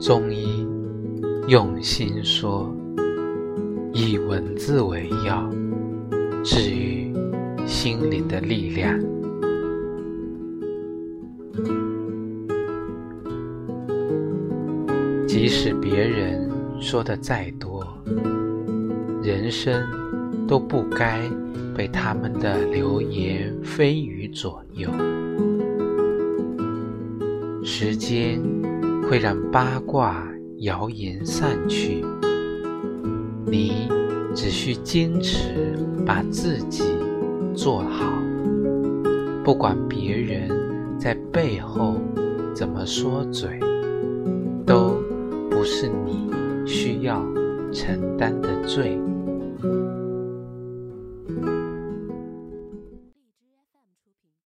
中医用心说，以文字为药，治愈心灵的力量。即使别人说的再多，人生都不该被他们的流言蜚语左右。时间会让八卦谣言散去，你只需坚持把自己做好，不管别人在背后怎么说嘴，都不是你需要承担的罪。